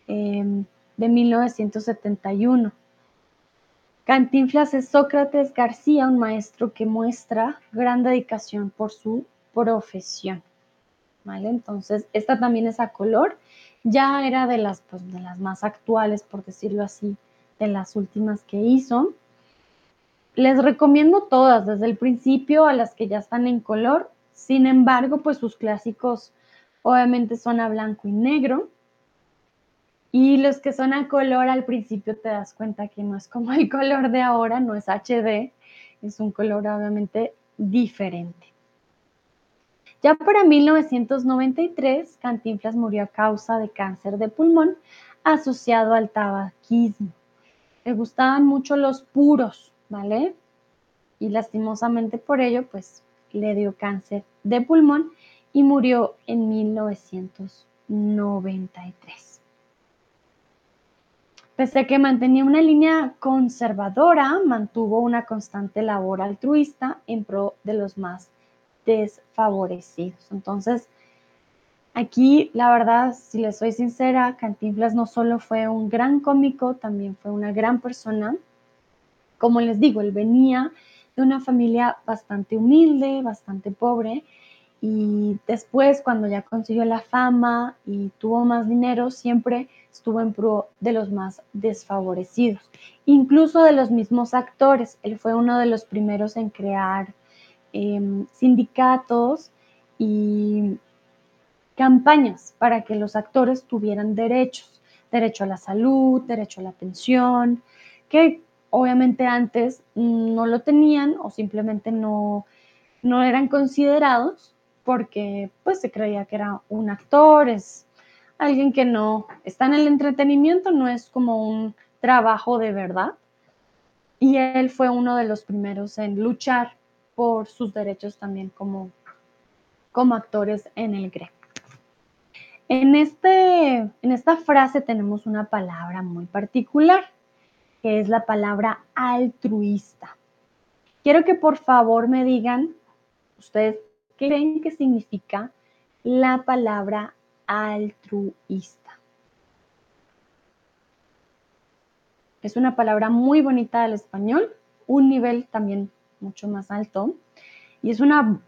em, de 1971 Cantinflas es Sócrates García, un maestro que muestra gran dedicación por su profesión. Entonces, esta también es a color. Ya era de las, pues, de las más actuales, por decirlo así, de las últimas que hizo. Les recomiendo todas, desde el principio a las que ya están en color. Sin embargo, pues sus clásicos obviamente son a blanco y negro. Y los que son a color al principio te das cuenta que no es como el *laughs* color de ahora, no es HD, es un color obviamente diferente. Ya para 1993, Cantinflas murió a causa de cáncer de pulmón asociado al tabaquismo. Le gustaban mucho los puros, ¿vale? Y lastimosamente por ello, pues le dio cáncer de pulmón y murió en 1993. Pese a que mantenía una línea conservadora, mantuvo una constante labor altruista en pro de los más desfavorecidos. Entonces, aquí, la verdad, si les soy sincera, Cantinflas no solo fue un gran cómico, también fue una gran persona. Como les digo, él venía de una familia bastante humilde, bastante pobre, y después cuando ya consiguió la fama y tuvo más dinero, siempre estuvo en pro de los más desfavorecidos, incluso de los mismos actores. Él fue uno de los primeros en crear em, sindicatos y campañas para que los actores tuvieran derechos, derecho a la salud, derecho a la pensión, que obviamente antes no lo tenían o simplemente no, no eran considerados porque pues se creía que era un actor, es alguien que no está en el entretenimiento, no es como un trabajo de verdad. Y él fue uno de los primeros en luchar por sus derechos también como, como actores en el gremio. En, este, en esta frase tenemos una palabra muy particular, que es la palabra altruista. Quiero que por favor me digan, ustedes ¿Qué creen que significa la palabra altruista? Es una palabra muy bonita del español, un nivel también mucho más alto, y es una,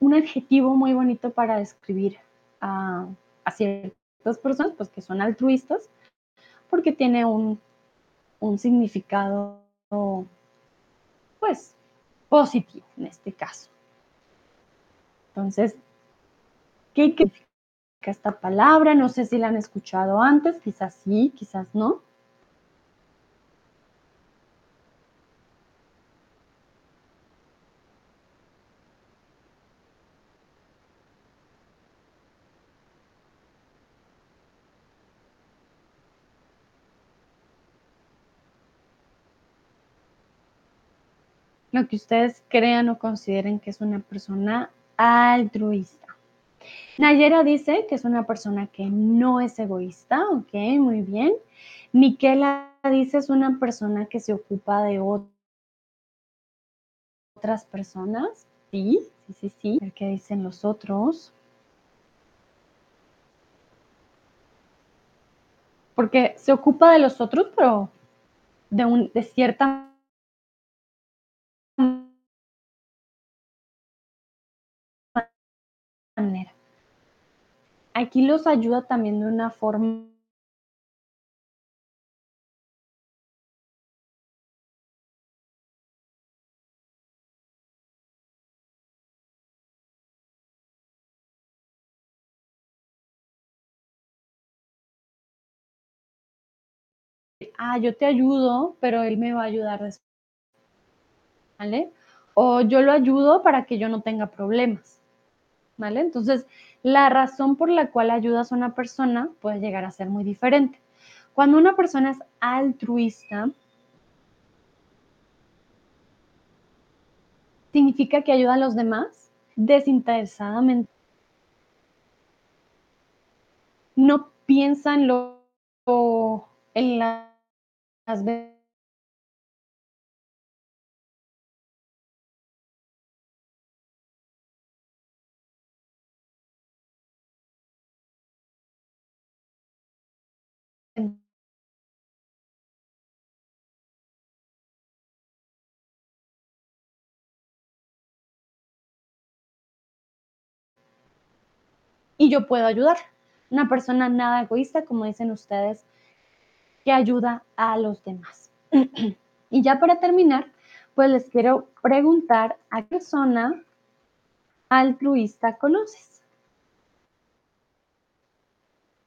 un adjetivo muy bonito para describir a, ciertas personas pues, que son altruistas, porque tiene un, un significado pues positivo en este caso. Entonces, ¿qué significa esta palabra? No sé si la han escuchado antes, quizás sí, quizás no. Lo que ustedes crean o consideren que es una persona altruista. Nayera dice que es una persona que no es egoísta, ok, muy bien. Miquela dice es una persona que se ocupa de otras personas. Sí, sí, sí, sí. El que dicen los otros. Porque se ocupa de los otros, pero de, un, de cierta Aquí los ayuda también de una forma ah, yo te ayudo, pero él me va a ayudar después. ¿Vale? O yo lo ayudo para que yo no tenga problemas. ¿vale? Entonces, la razón por la cual ayudas a una persona puede llegar a ser muy diferente. Cuando una persona es altruista, significa que ayuda a los demás desinteresadamente. No piensa en lo en y yo puedo ayudar. Una persona nada egoísta, como dicen ustedes, que ayuda a los demás. *clears throat* y ya para terminar, pues les quiero preguntar a qué persona altruista conoces.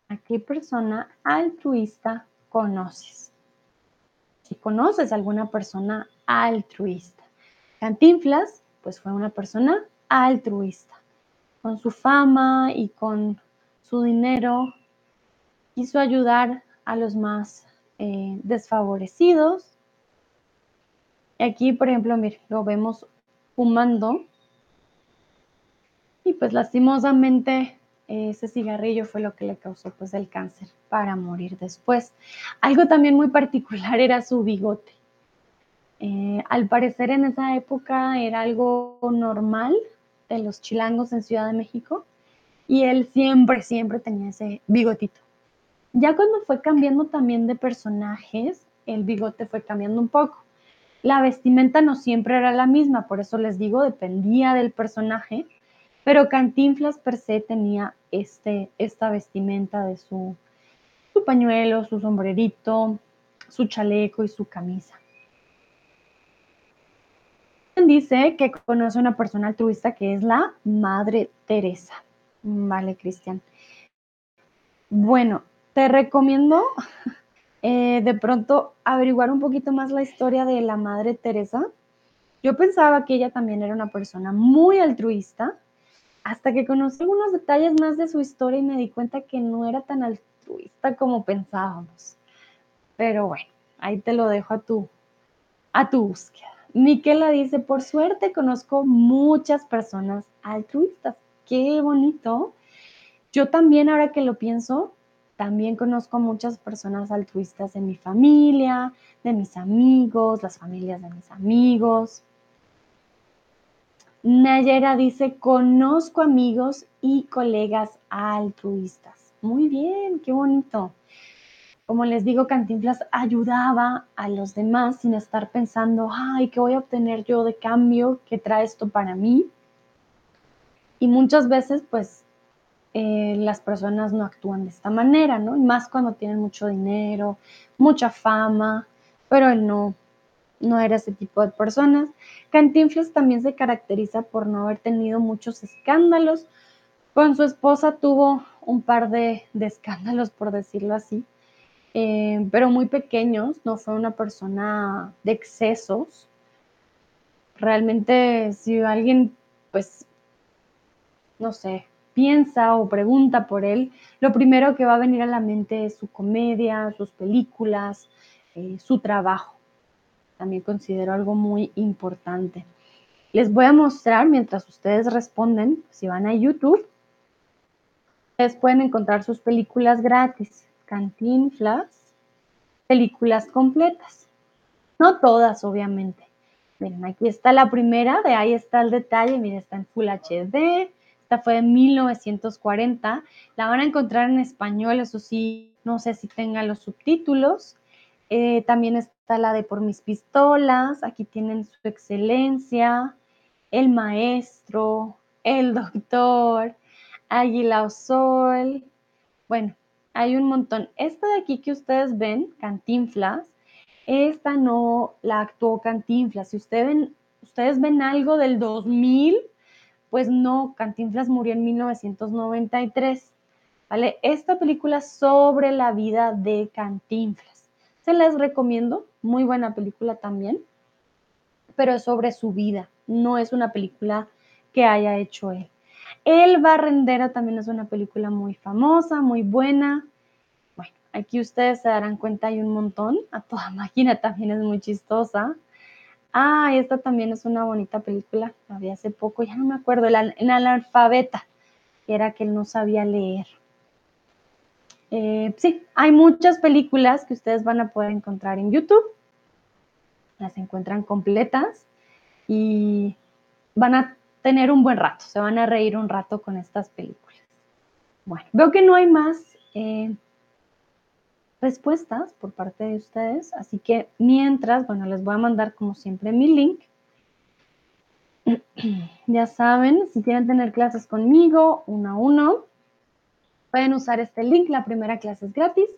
¿A qué persona altruista conoces? Si conoces a alguna persona altruista. Cantinflas, pues fue una persona altruista con su fama y con su dinero, quiso ayudar a los más eh, desfavorecidos. Aquí, por ejemplo, lo vemos fumando. Y pues lastimosamente ese cigarrillo fue lo que le causó pues el cáncer para morir después. Algo también muy particular era su bigote. Eh, al parecer en esa época era algo normal de los chilangos en Ciudad de México y él siempre, siempre tenía ese bigotito. Ya cuando fue cambiando también de personajes, el bigote fue cambiando un poco. La vestimenta no siempre era la misma, por eso les digo, dependía del personaje, pero Cantinflas per se tenía este, esta vestimenta de su, su pañuelo, su sombrerito, su chaleco y su camisa. Dice que conoce una persona altruista que es la Madre Teresa. Vale, Cristian. Bueno, te recomiendo *laughs* eh, de pronto averiguar un poquito más la historia de la Madre Teresa. Yo pensaba que ella también era una persona muy altruista, hasta que conocí algunos detalles más de su historia y me di cuenta que no era tan altruista como pensábamos. Pero bueno, ahí te lo dejo a tu, a tu búsqueda. Miquela dice, por suerte conozco muchas personas altruistas. Qué bonito. Yo también, ahora que lo pienso, también conozco muchas personas altruistas en mi familia, de mis amigos, las familias de mis amigos. Nayera dice, conozco amigos y colegas altruistas. Muy bien, qué bonito. Como les digo, Cantinflas ayudaba a los demás sin estar pensando, ay, ¿qué voy a obtener yo de cambio? ¿Qué trae esto para mí? Y muchas veces, pues, eh, las personas no actúan de esta manera, ¿no? Y más cuando tienen mucho dinero, mucha fama, pero él no, no era ese tipo de personas. Cantinflas también se caracteriza por no haber tenido muchos escándalos. Con su esposa tuvo un par de, escándalos, por decirlo así, eh, pero muy pequeños, no fue una persona de excesos. Realmente si alguien, pues, no sé, piensa o pregunta por él, lo primero que va a venir a la mente es su comedia, sus películas, eh, su trabajo. También considero algo muy importante. Les voy a mostrar mientras ustedes responden, si van a YouTube, ustedes pueden encontrar sus películas gratis, Cantinflas, películas completas. No todas, obviamente. Miren, aquí está la primera, de ahí está el detalle, miren, está en Full HD, fue en 1940. La van a encontrar en español, eso sí, no sé si tenga los subtítulos. Eh, también está la de Por mis pistolas. Aquí tienen su excelencia, el maestro, el doctor, Águila o Sol. Bueno, hay un montón. Esta de aquí que ustedes ven, Cantinflas, esta no la actuó Cantinflas. Si ustedes ven, ustedes ven algo del 2000, pues no, Cantinflas murió en 1993. ¿Vale? Esta película sobre la vida de Cantinflas. Se les recomiendo, muy buena película también, pero es sobre su vida, no es una película que haya hecho él. El Barrendera también es una película muy famosa, muy buena. Bueno, aquí ustedes se darán cuenta, hay un montón. A toda *laughs* máquina también es muy chistosa. Ah, esta también es una bonita película, la hace poco, ya no me acuerdo, el, analfabeta, que era que él no sabía leer. Eh, sí, hay muchas películas que ustedes van a poder encontrar en YouTube, las encuentran completas y van a tener un buen rato, se van a reír un rato con estas películas. Bueno, veo que no hay más. Eh, respuestas por parte de ustedes. Así que mientras, bueno, les voy a mandar como siempre mi link. *clears throat* ya saben, si quieren tener clases conmigo uno a uno, pueden usar este link. La primera clase es gratis.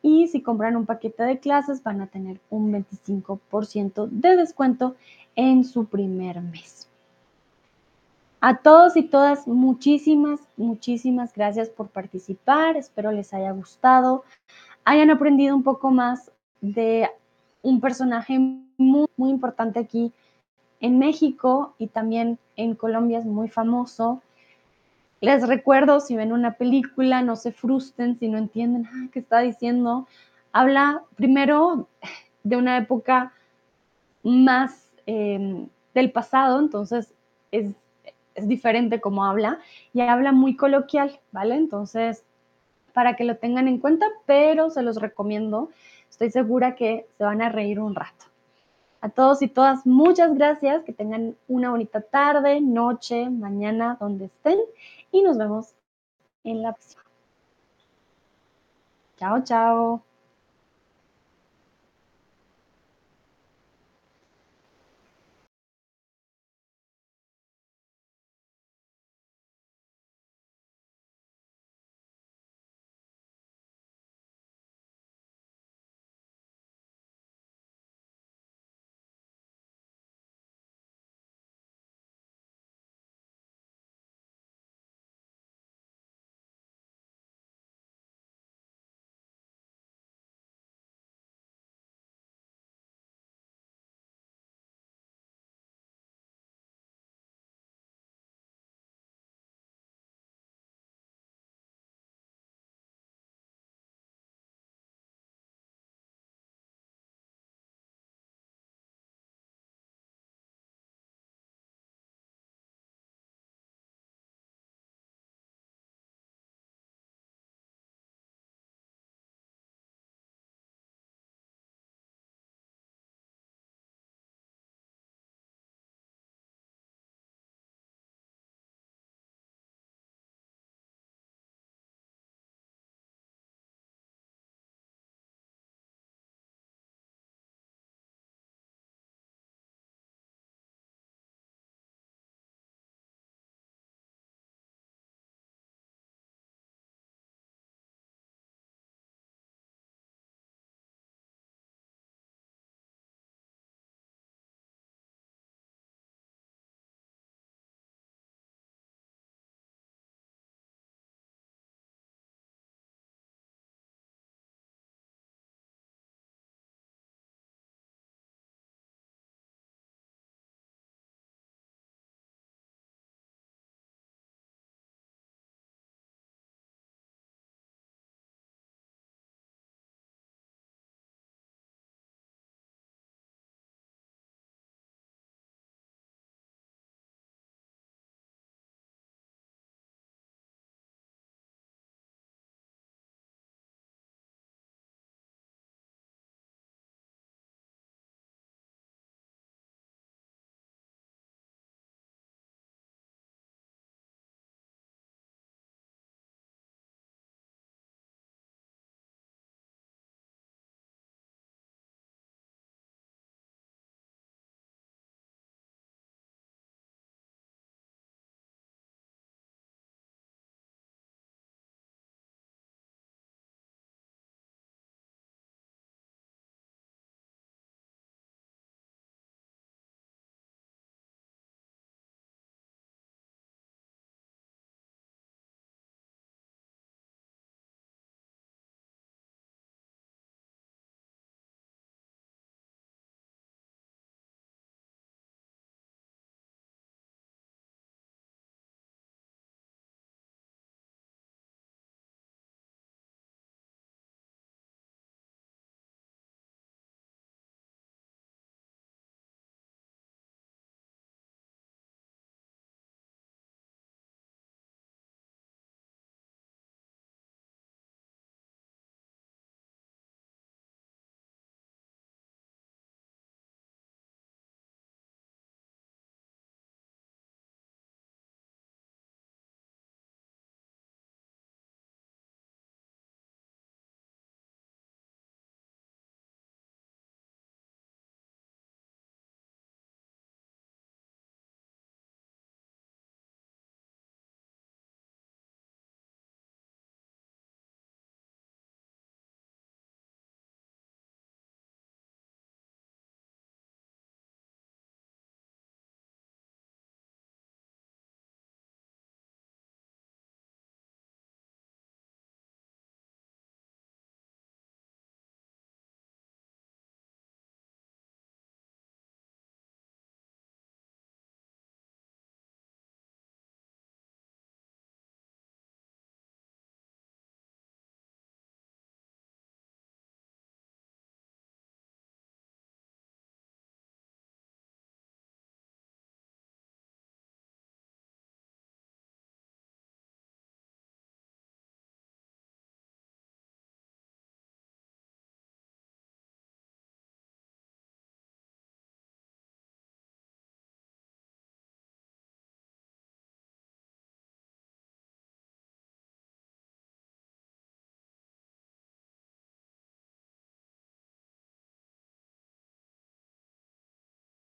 Y si compran un paquete de clases, van a tener un 25% de descuento en su primer mes. A todos y todas, muchísimas, muchísimas gracias por participar. Espero les haya gustado hayan aprendido un poco más de un personaje muy, importante aquí en México y también en Colombia es muy famoso. Les recuerdo, si ven una película, no se frustren si no entienden ah, qué está diciendo. Habla primero de una época más em, del pasado, entonces es es diferente como habla y habla muy coloquial, ¿vale? Entonces, para que lo tengan en cuenta, pero se los recomiendo. Estoy segura que se van a reír un rato. A todos y todas, muchas gracias. Que tengan una bonita tarde, noche, mañana, donde estén. Y nos vemos en la próxima. Chao, chao.